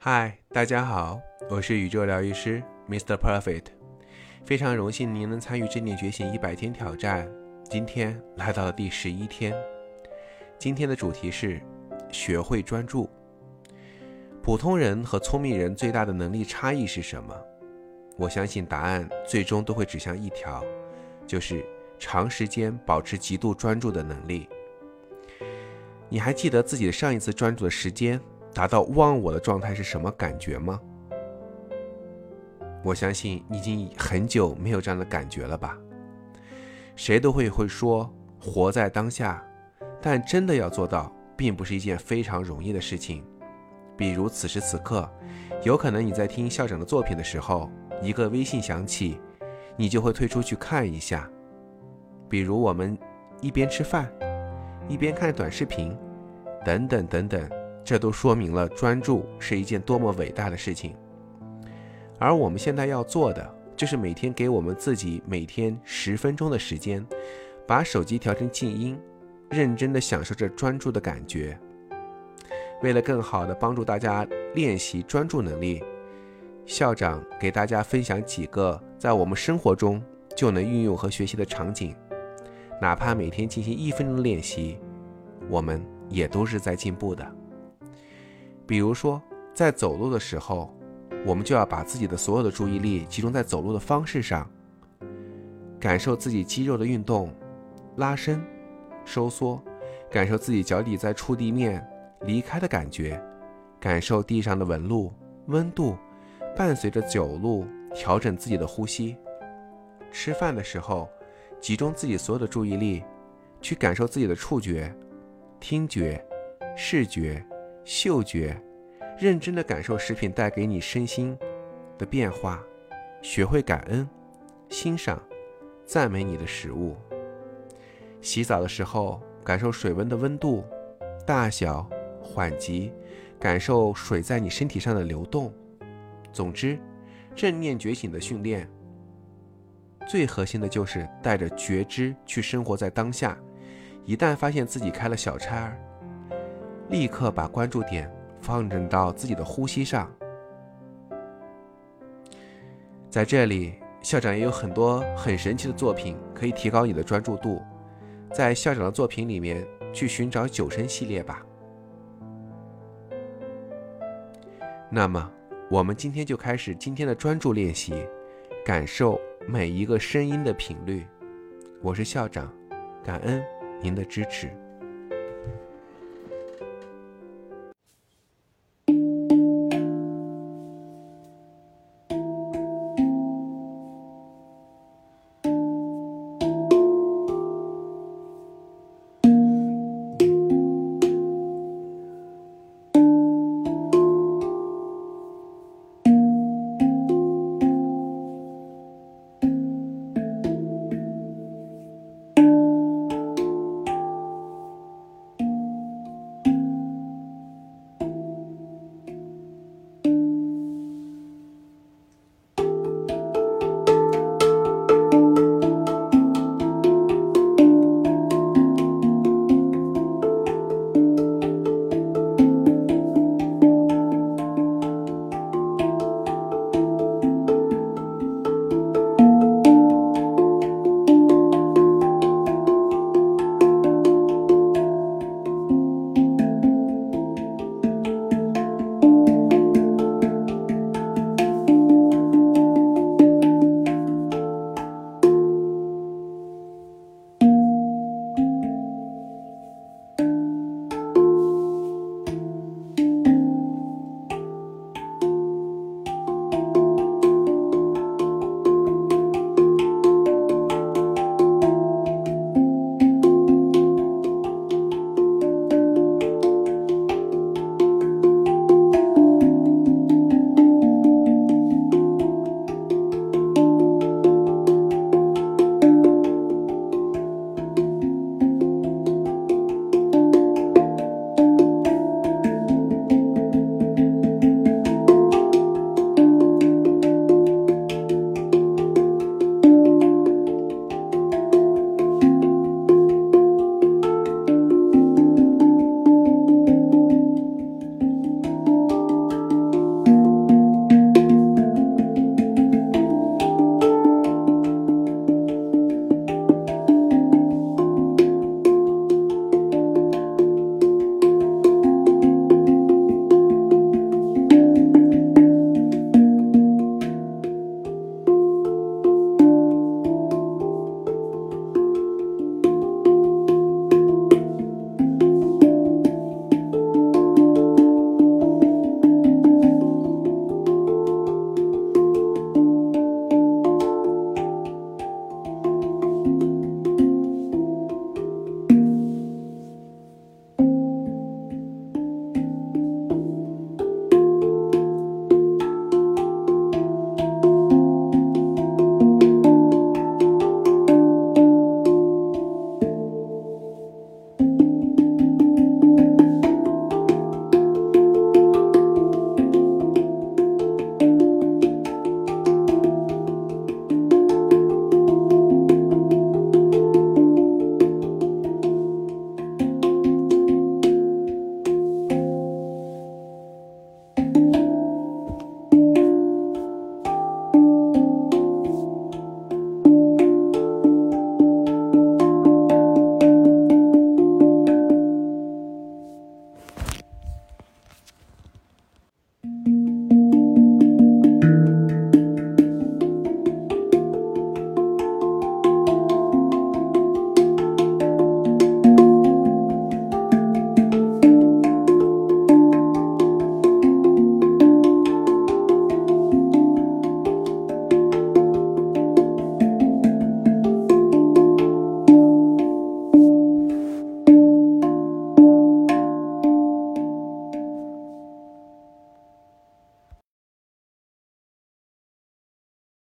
嗨，大家好，我是宇宙疗愈师 Mr. Perfect，非常荣幸您能参与正念觉醒一百天挑战。今天来到了第十一天，今天的主题是学会专注。普通人和聪明人最大的能力差异是什么？我相信答案最终都会指向一条，就是长时间保持极度专注的能力。你还记得自己的上一次专注的时间达到忘我的状态是什么感觉吗？我相信你已经很久没有这样的感觉了吧。谁都会会说活在当下，但真的要做到，并不是一件非常容易的事情。比如此时此刻，有可能你在听校长的作品的时候，一个微信响起，你就会退出去看一下。比如我们一边吃饭。一边看短视频，等等等等，这都说明了专注是一件多么伟大的事情。而我们现在要做的，就是每天给我们自己每天十分钟的时间，把手机调成静音，认真的享受着专注的感觉。为了更好的帮助大家练习专注能力，校长给大家分享几个在我们生活中就能运用和学习的场景。哪怕每天进行一分钟的练习，我们也都是在进步的。比如说，在走路的时候，我们就要把自己的所有的注意力集中在走路的方式上，感受自己肌肉的运动、拉伸、收缩，感受自己脚底在触地面离开的感觉，感受地上的纹路、温度，伴随着走路调整自己的呼吸。吃饭的时候。集中自己所有的注意力，去感受自己的触觉、听觉、视觉、嗅觉，认真的感受食品带给你身心的变化，学会感恩、欣赏、赞美你的食物。洗澡的时候，感受水温的温度、大小、缓急，感受水在你身体上的流动。总之，正念觉醒的训练。最核心的就是带着觉知去生活在当下。一旦发现自己开了小差，立刻把关注点放正到自己的呼吸上。在这里，校长也有很多很神奇的作品可以提高你的专注度。在校长的作品里面去寻找九声系列吧。那么，我们今天就开始今天的专注练习，感受。每一个声音的频率，我是校长，感恩您的支持。